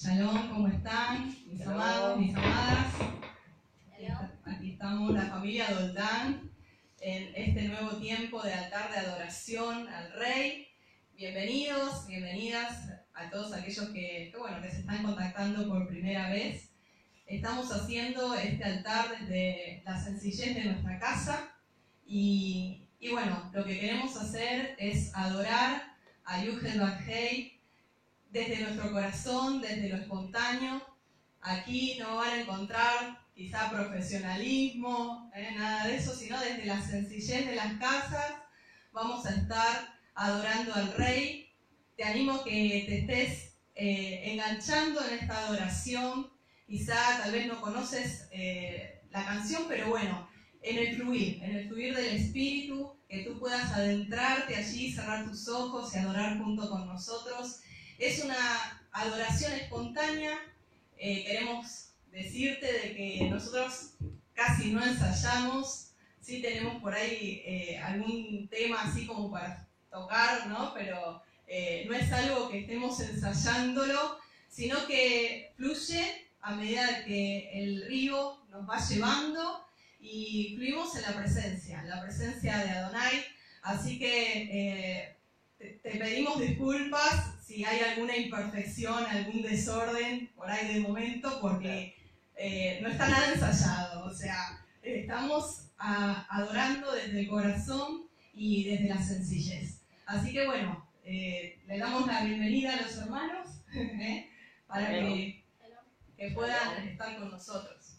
Shalom, ¿cómo están? Mis amados, mis amadas. Aquí estamos, la familia Doldán, en este nuevo tiempo de altar de adoración al Rey. Bienvenidos, bienvenidas a todos aquellos que, bueno, que se están contactando por primera vez. Estamos haciendo este altar desde la sencillez de nuestra casa y, y bueno, lo que queremos hacer es adorar a Yuhel Bajei desde nuestro corazón, desde lo espontáneo. Aquí no van a encontrar quizá profesionalismo, eh, nada de eso, sino desde la sencillez de las casas vamos a estar adorando al Rey. Te animo que te estés eh, enganchando en esta adoración. Quizá tal vez no conoces eh, la canción, pero bueno, en el fluir, en el fluir del Espíritu, que tú puedas adentrarte allí, cerrar tus ojos y adorar junto con nosotros es una adoración espontánea. Eh, queremos decirte de que nosotros casi no ensayamos, sí tenemos por ahí eh, algún tema así como para tocar, ¿no? Pero eh, no es algo que estemos ensayándolo, sino que fluye a medida que el río nos va llevando y fluimos en la presencia, en la presencia de Adonai. Así que te, pedimos disculpas si hay alguna imperfección, algún desorden por ahí de momento, porque eh, no está nada ensayado. O sea, estamos adorando desde el corazón y desde la sencillez. Así que bueno, eh, le damos la bienvenida a los hermanos ¿eh? para que, puedan estar con nosotros.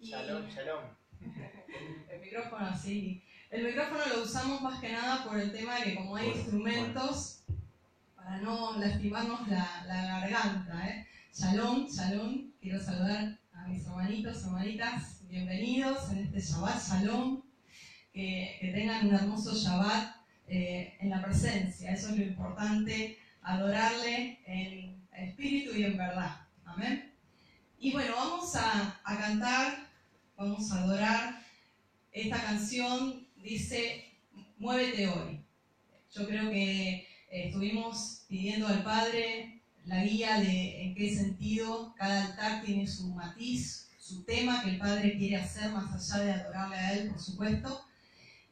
shalom, shalom. El micrófono así. El micrófono lo usamos más que nada por el tema de que como hay instrumentos, para no lastimarnos la, garganta. ¿eh? Shalom, shalom, quiero saludar a mis hermanitos, hermanitas, bienvenidos en este Shabbat, shalom, que, tengan un hermoso Shabbat eh, en la presencia, eso es lo importante, adorarle en espíritu y en verdad. Amén. Y bueno, vamos a, a cantar, vamos a adorar esta canción dice, muévete hoy. Yo creo que estuvimos pidiendo al Padre la guía de en qué sentido cada altar tiene su matiz, su tema que el Padre quiere hacer más allá de adorarle a Él, por supuesto.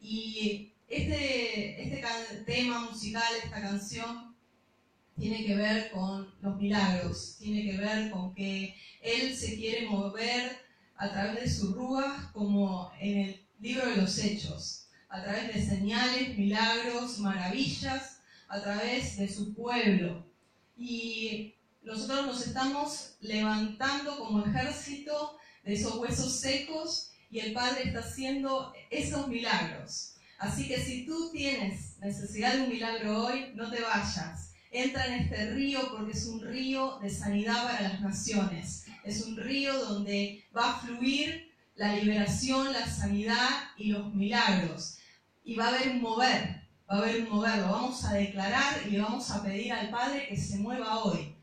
Y este, este tema musical, esta canción, tiene que ver con los milagros, tiene que ver con que Él se quiere mover a través de sus rúas como en el libro de los hechos, a través de señales, milagros, maravillas, a través de su pueblo. Y nosotros nos estamos levantando como ejército de esos huesos secos y el Padre está haciendo esos milagros. Así que si tú tienes necesidad de un milagro hoy, no te vayas. Entra en este río porque es un río de sanidad para las naciones. Es un río donde va a fluir la liberación, la sanidad y los milagros. Y va a haber un mover, va a haber un mover, lo vamos a declarar y le vamos a pedir al Padre que se mueva hoy,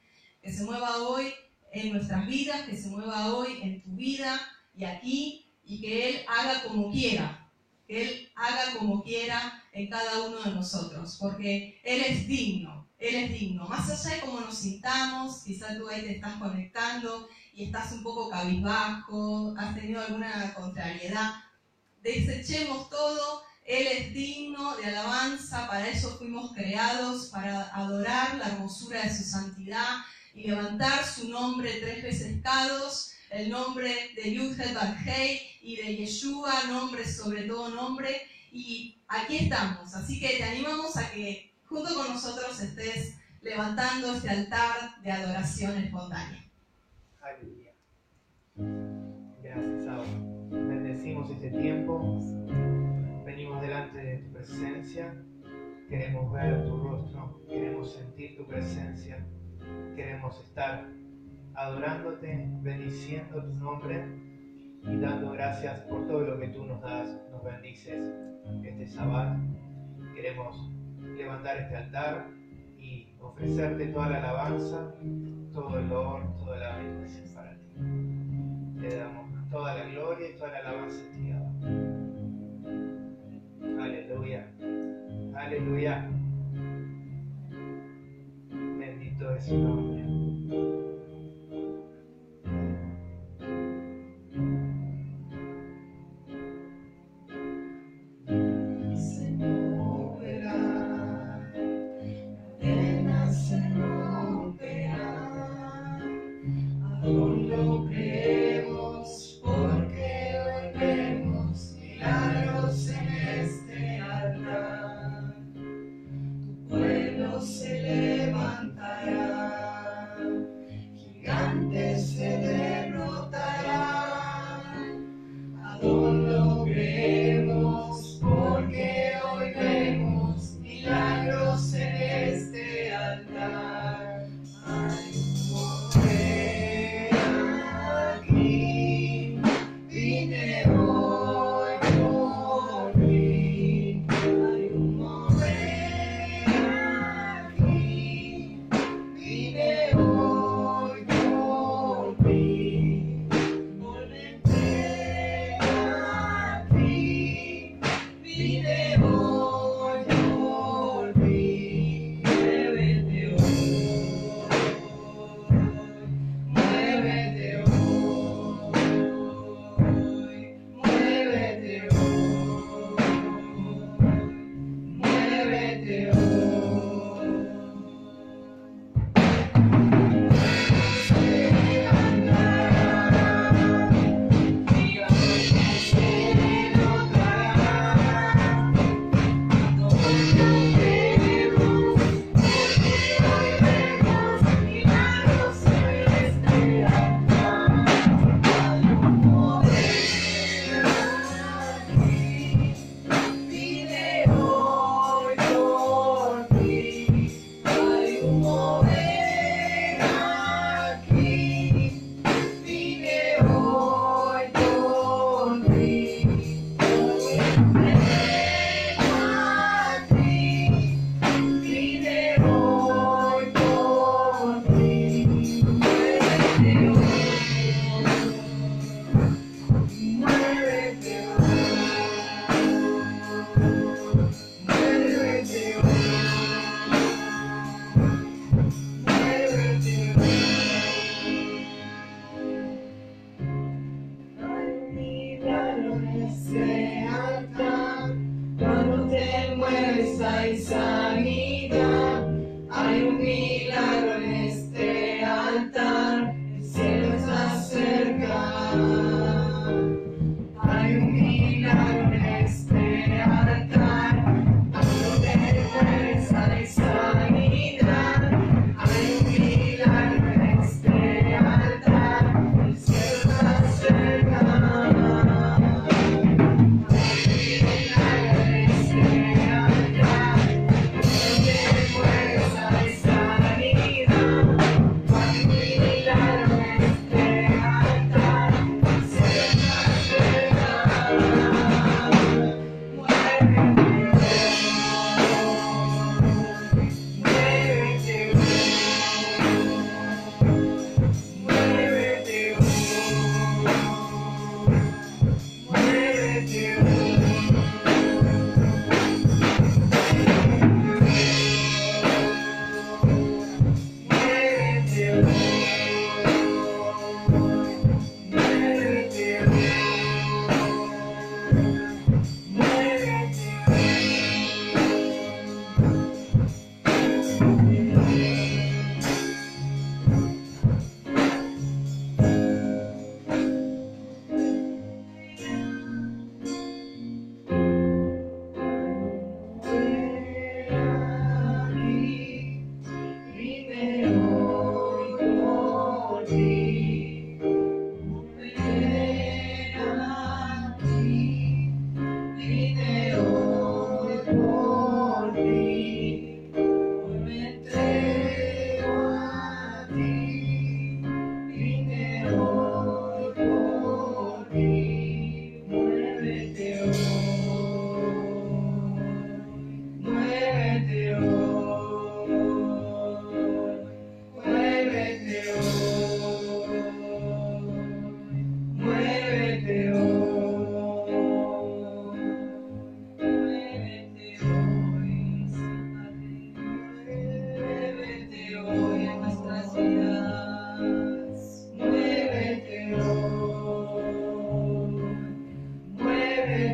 que se mueva hoy en nuestras vidas, que se mueva hoy en tu vida y aquí, y que Él haga como quiera, que Él haga como quiera en cada uno de nosotros, porque Él es digno, Él es digno. Más allá de cómo nos sintamos, quizás tú ahí te estás conectando y estás un poco cabizbajo, has tenido alguna contrariedad, desechemos todo, Él es digno de alabanza, para eso fuimos creados, para adorar la hermosura de su santidad y levantar su nombre tres veces cados, el nombre de Yudhet Barhei y de Yeshua, nombre sobre todo nombre, y aquí estamos, así que te animamos a que junto con nosotros estés levantando este altar de adoración espontánea. Aleluya. Gracias, Abba. Bendecimos este tiempo. Delante de tu presencia. Queremos ver tu rostro. Queremos sentir tu presencia. Queremos estar adorándote, bendiciendo tu nombre y dando gracias por todo lo que tú nos das, nos bendices este sábado. Queremos levantar este altar y ofrecerte toda la alabanza, todo el honor, toda la bendición para ti. Te damos toda la gloria y toda la alabanza a ti, Aleluya. Aleluya. Bendito es su nombre.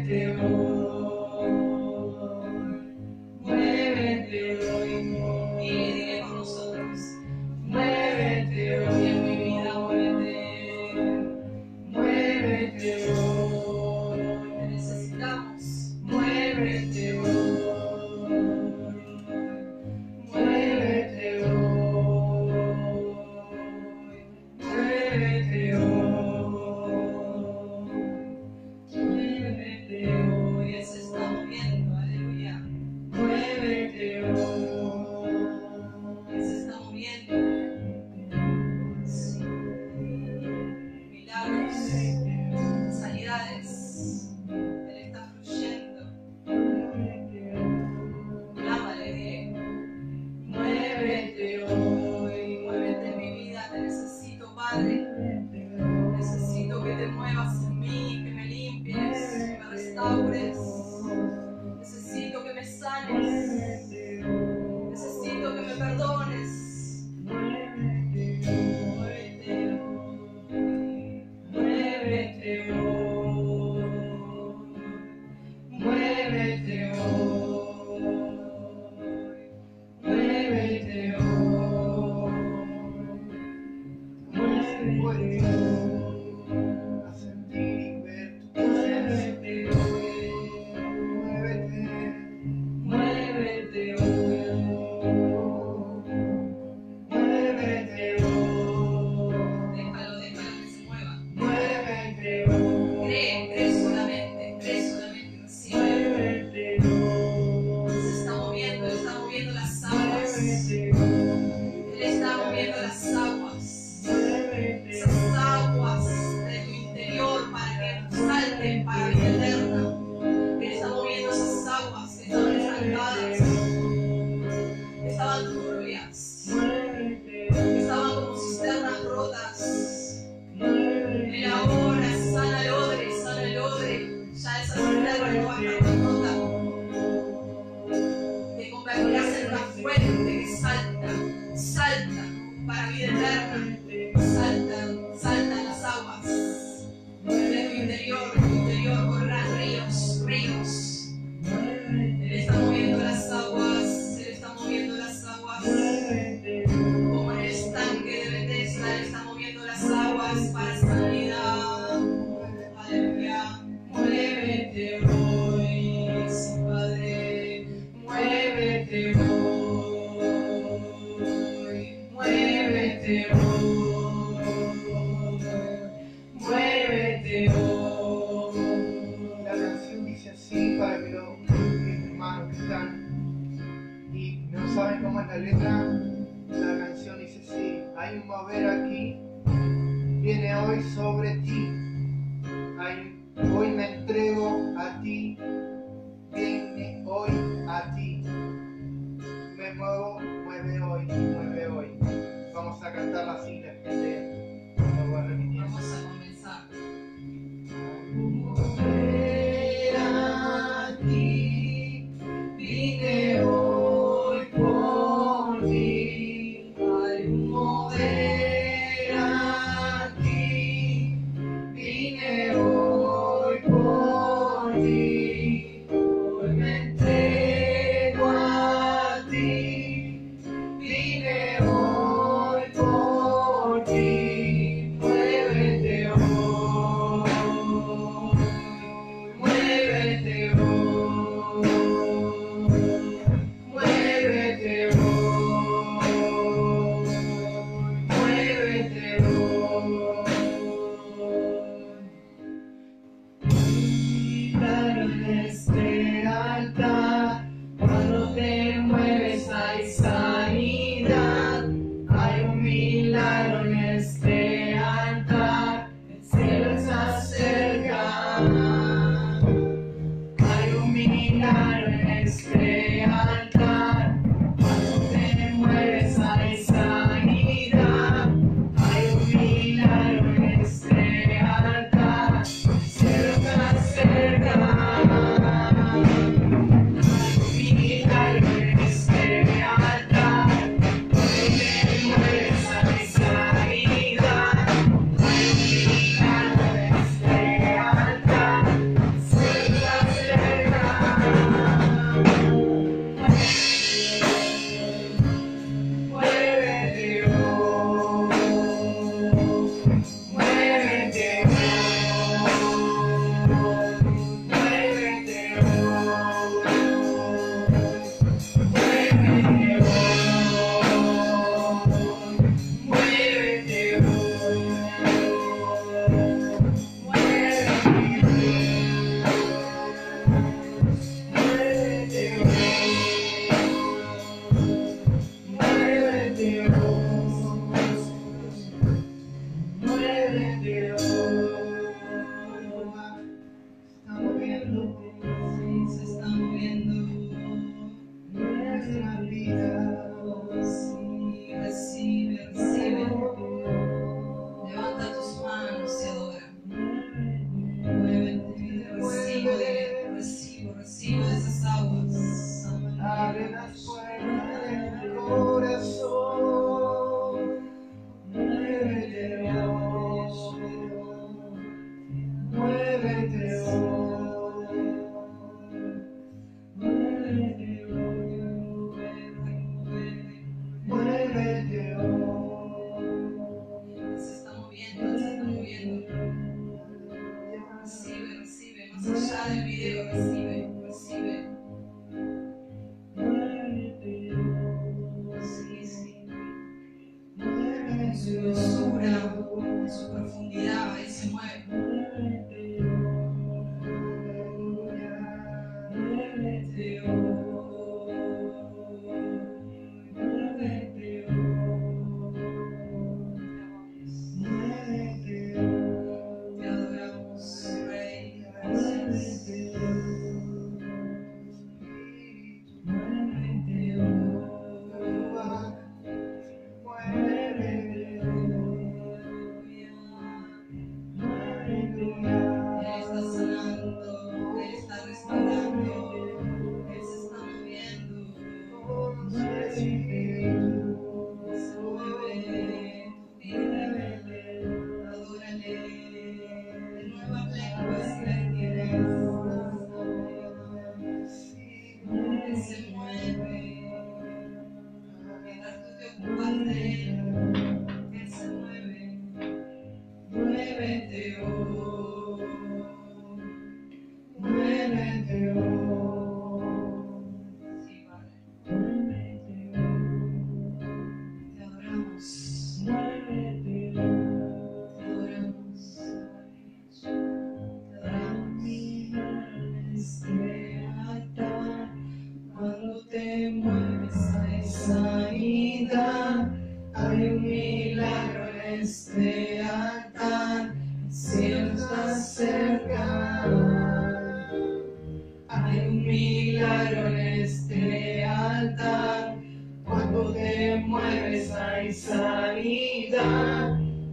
teu así, la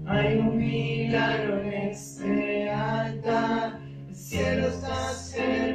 Hay un milagro en este altar. El cielo está cerca.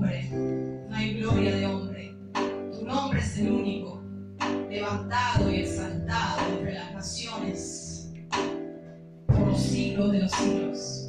no hay gloria de hombre. Tu nombre es el único, levantado y exaltado entre las naciones por los siglos de los siglos.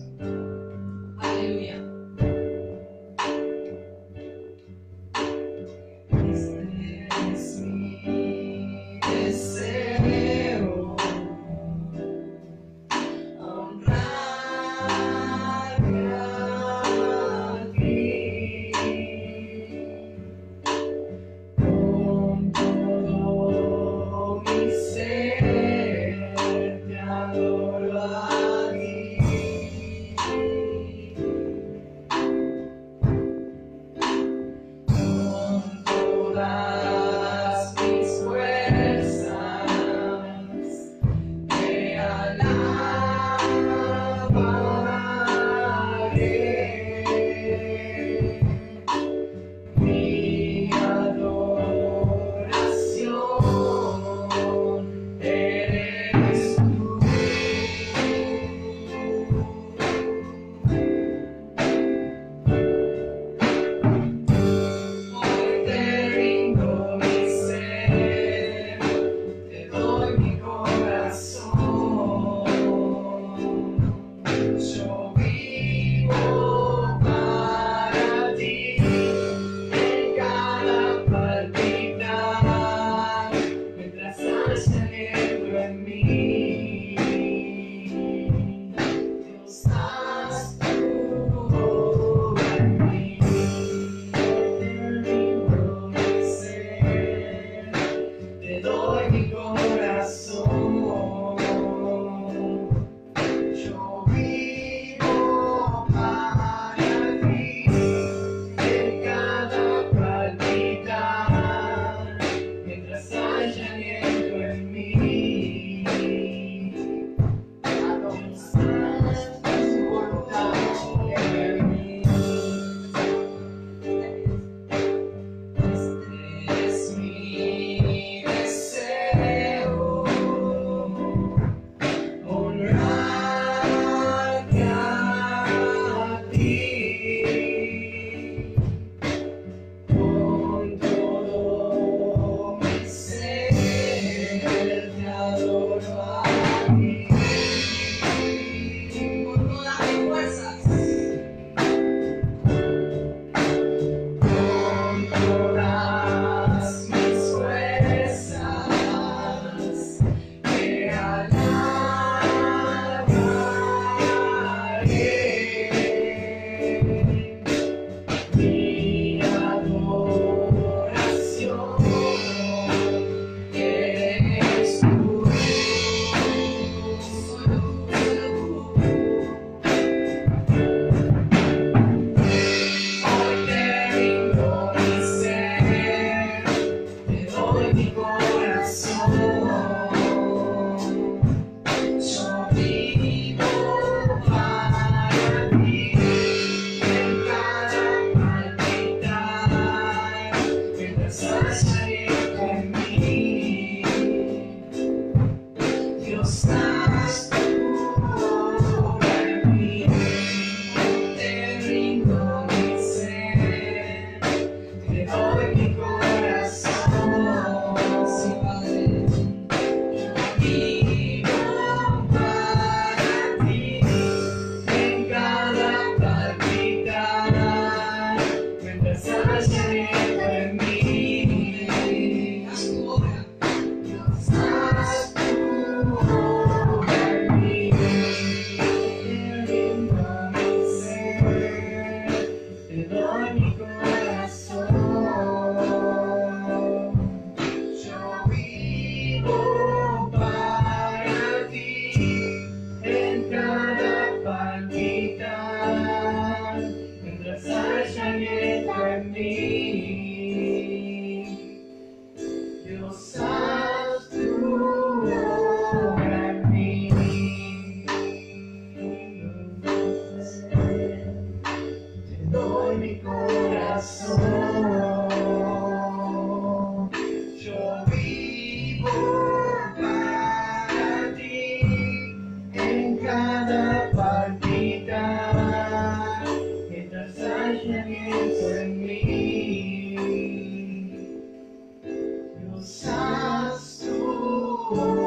Thank you.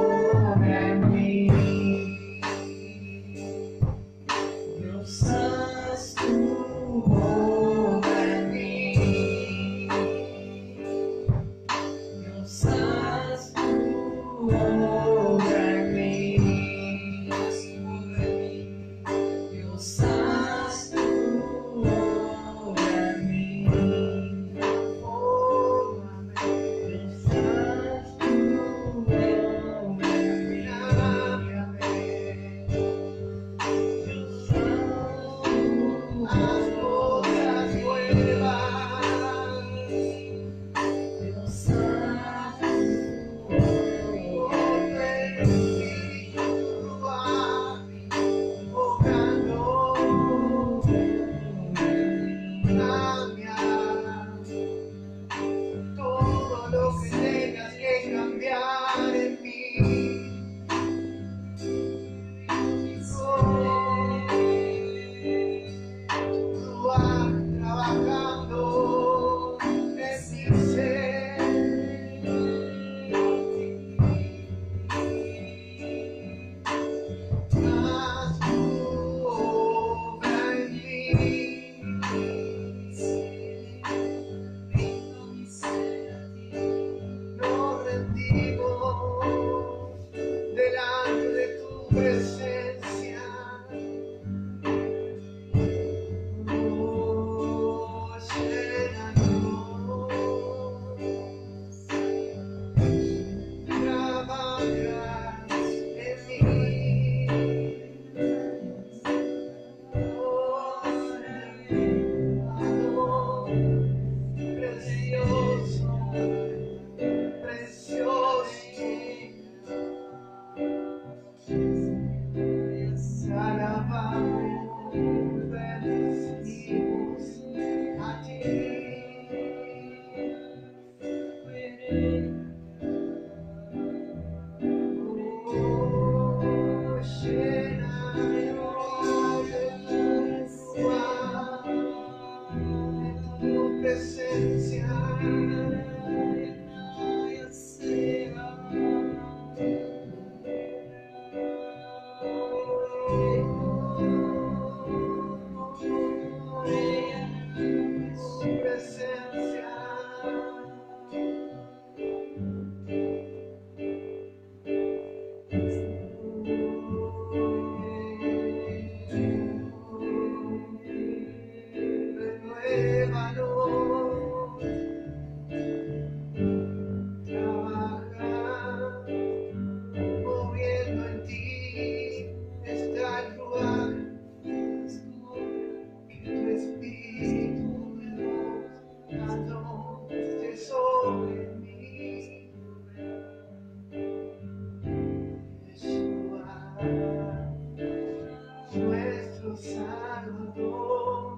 Salvador.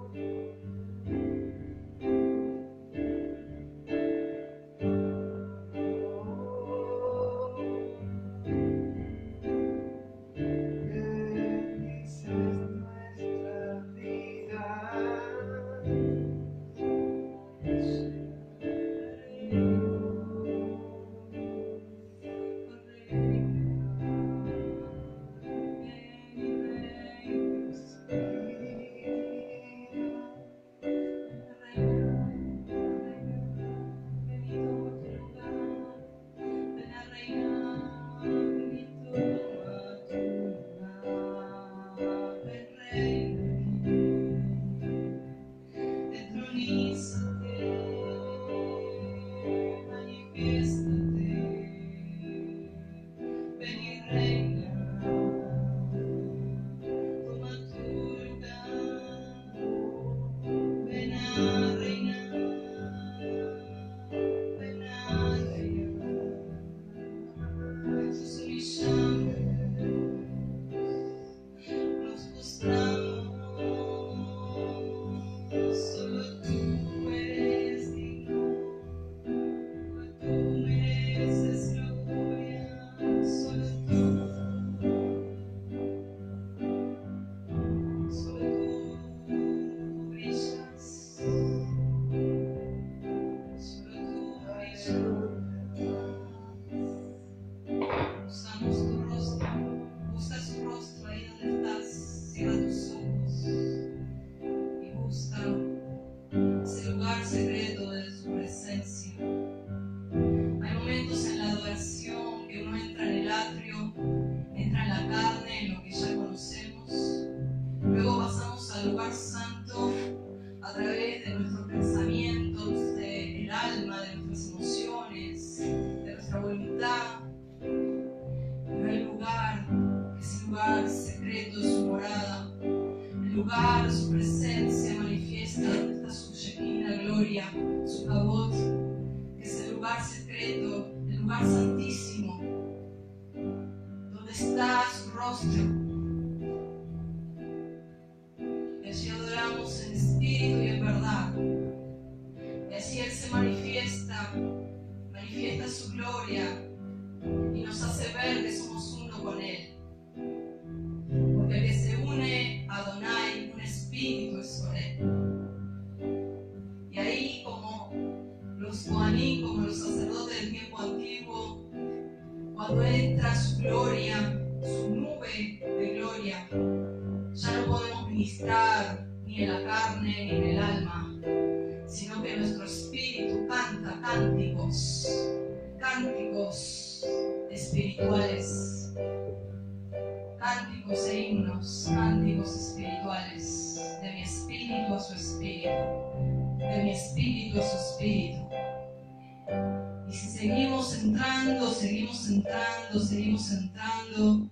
Seguimos entrando, seguimos entrando, seguimos entrando,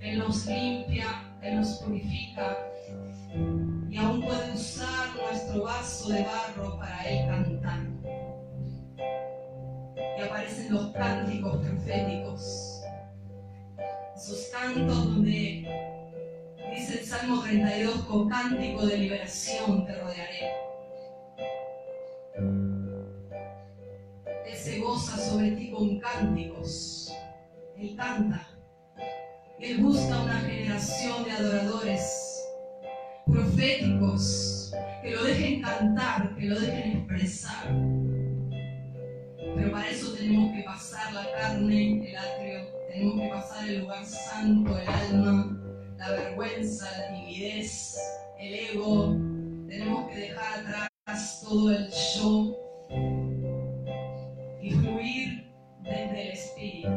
Él nos limpia, Él nos purifica y aún puede usar nuestro vaso de barro para Él cantar. Y aparecen los cánticos proféticos, esos cantos donde dice el Salmo 32, con cántico de liberación te rodearé. Goza sobre ti con cánticos, Él canta. Él busca una generación de adoradores proféticos que lo dejen cantar, que lo dejen expresar. Pero para eso tenemos que pasar la carne, el atrio, tenemos que pasar el lugar santo, el alma, la vergüenza, la timidez, el ego. Tenemos que dejar atrás todo el yo desde el espíritu.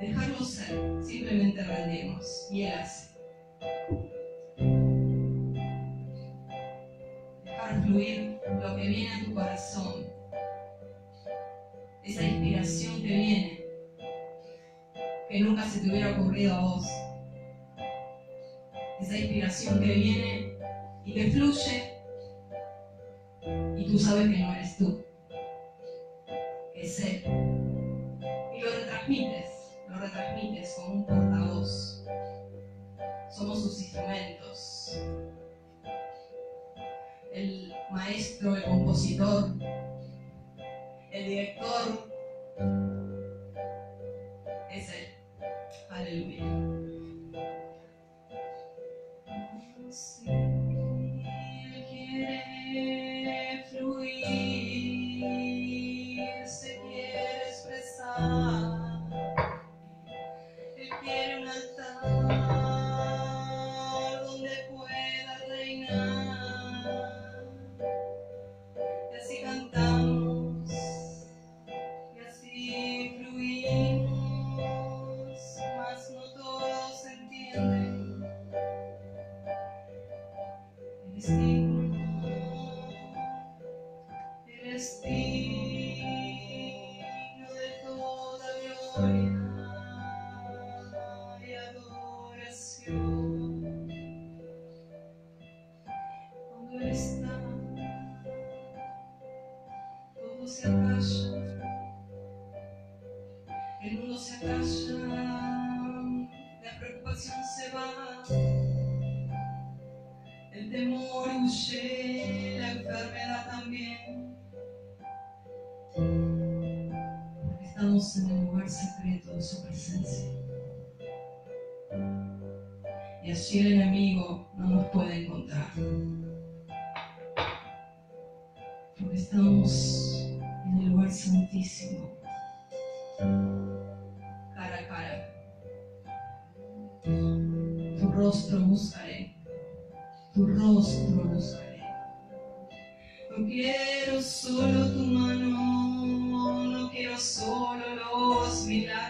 Dejarlo ser, simplemente rendirnos y Él hace. Dejar fluir lo que viene a tu corazón, esa inspiración que viene, que nunca se te hubiera ocurrido a vos, esa inspiración que viene y que fluye y tú sabes que no eres tú, es Él. Y lo retransmites, lo retransmites como un portavoz. Somos sus instrumentos. El maestro, el compositor, el director, rostro buscaré tu rostro buscaré. No quiero solo tu mano, no quiero solo los milagros.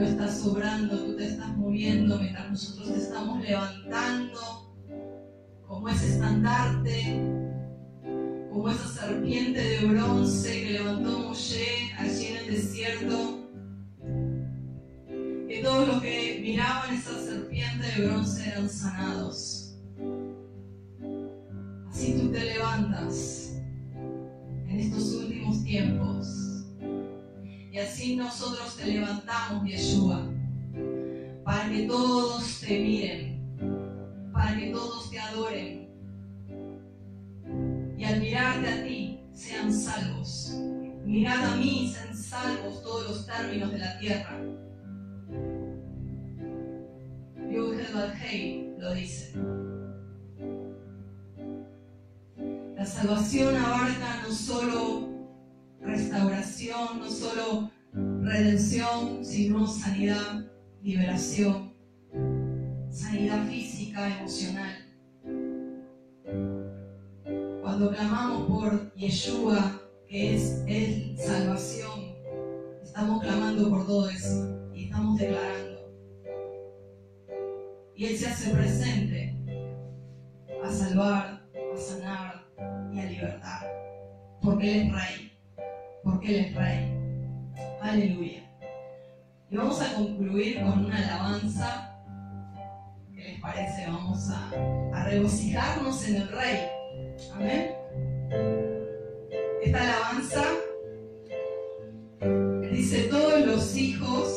Tú estás sobrando, tú te estás moviendo mientras nosotros te estamos levantando como ese estandarte, como esa serpiente de bronce que levantó Moshe allí en el desierto. Que todos los que miraban esa serpiente de bronce eran sanados. Así tú te levantas Y así nosotros te levantamos, Yeshua, para que todos te miren, para que todos te adoren. Y al mirarte a ti, sean salvos. Mirad a mí, sean salvos todos los términos de la tierra. Yudhel Hei lo dice. La salvación abarca no solo restauración, no solo redención, sino sanidad, liberación, sanidad física, emocional. Cuando clamamos por Yeshua, que es el salvación, estamos clamando por todo eso y estamos declarando. Y Él se hace presente a salvar, a sanar y a libertar. Porque Él es Rey. Porque Él es Rey. Aleluya. Y vamos a concluir con una alabanza. ¿Qué les parece? Vamos a, a regocijarnos en el Rey. Amén. Esta alabanza dice, todos los hijos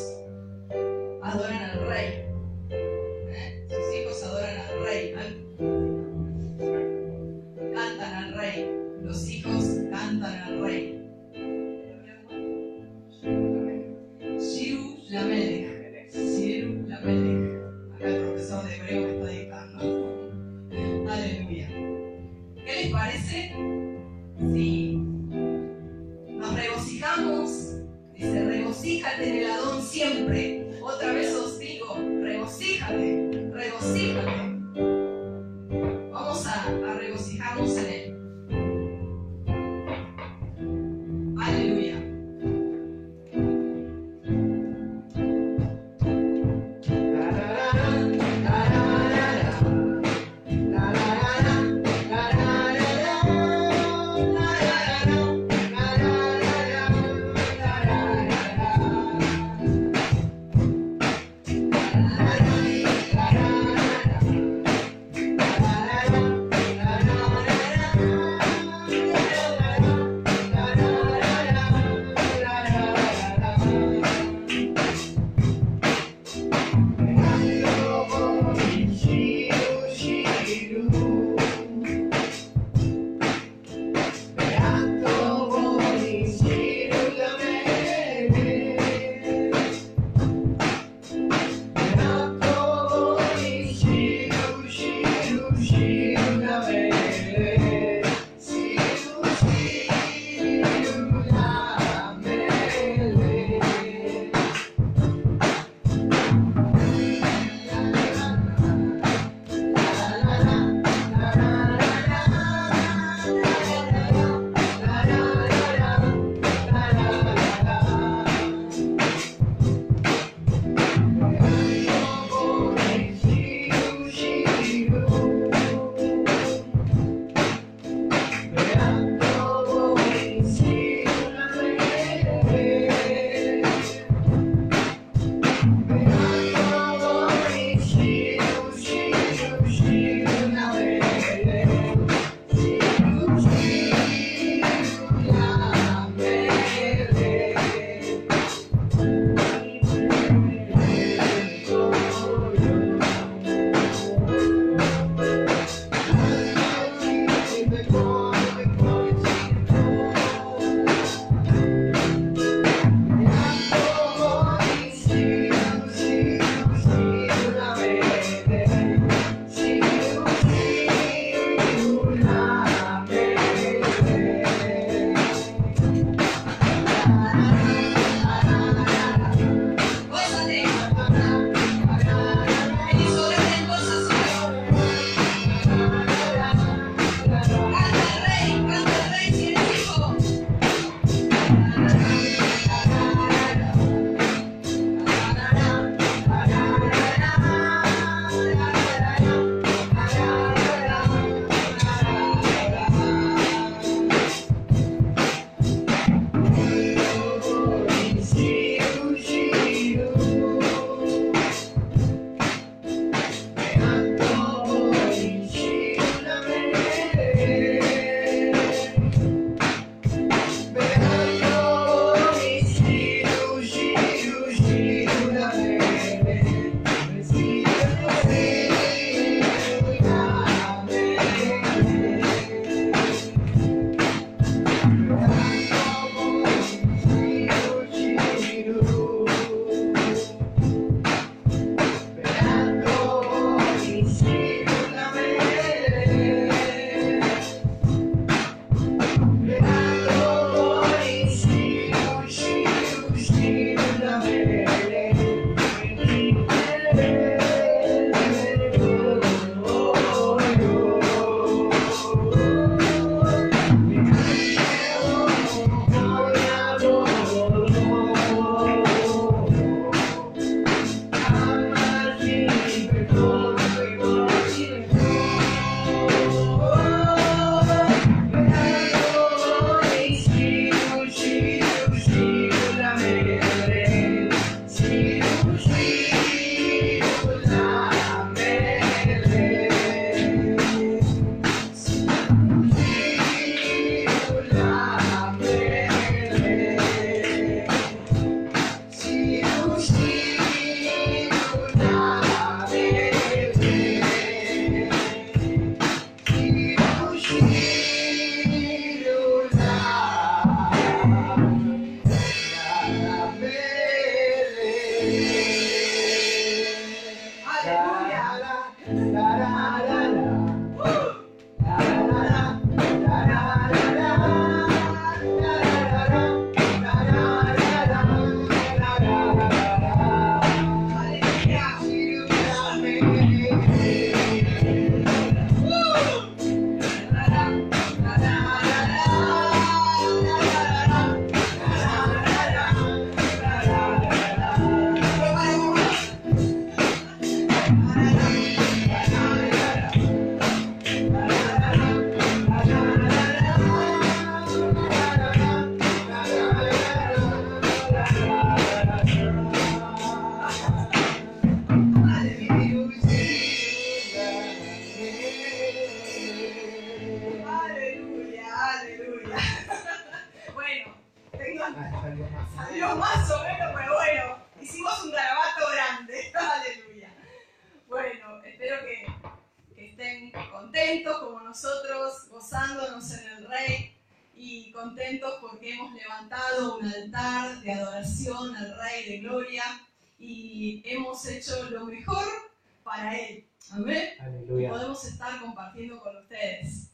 estar compartiendo con ustedes.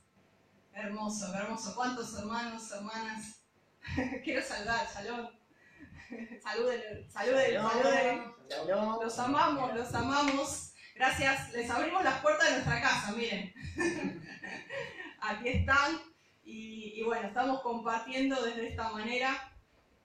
Hermoso, hermoso. ¿Cuántos hermanos, hermanas? Quiero saludar, Shalom. Saluden, saluden, saluden. Los amamos, los amamos. Gracias. Les abrimos las puertas de nuestra casa, miren. Aquí están. Y, y bueno, estamos compartiendo desde esta manera.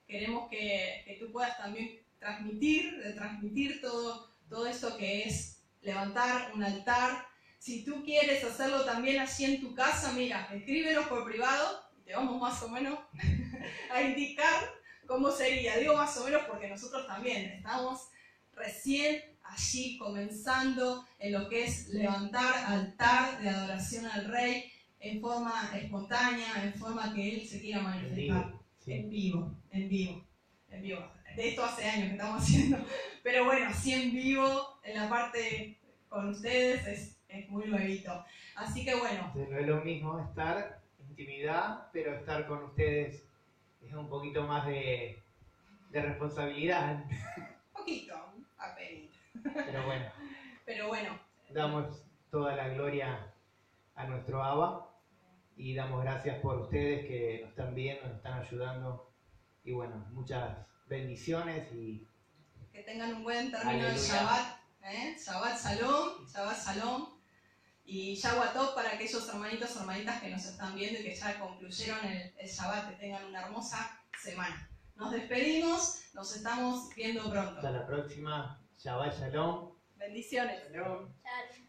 Queremos que, que tú puedas también transmitir, de transmitir todo, todo esto que es levantar un altar. Si tú quieres hacerlo también así en tu casa, mira, escríbenos por privado y te vamos más o menos a indicar cómo sería. Digo más o menos porque nosotros también estamos recién allí comenzando en lo que es levantar altar de adoración al Rey en forma espontánea, en forma que Él se quiera manifestar. En vivo, en vivo, en vivo. De esto hace años que estamos haciendo. Pero bueno, así en vivo, en la parte con ustedes, es, es muy nuevito. Así que bueno, no es lo mismo estar intimidad, pero estar con ustedes es un poquito más de, de responsabilidad. poquito, apenas. Pero bueno, Pero bueno, damos toda la gloria a nuestro Abba y damos gracias por ustedes que nos están viendo, nos están ayudando y bueno, muchas bendiciones y que tengan un buen término de. Shabbat. ¿eh? Shabbat Shalom, Shabbat Shalom. Y Tov para aquellos hermanitos o hermanitas que nos están viendo y que ya concluyeron el, el Shabbat, que tengan una hermosa semana. Nos despedimos, nos estamos viendo hasta pronto. la próxima. Shabbat Shalom. Bendiciones. Shalom. Chao.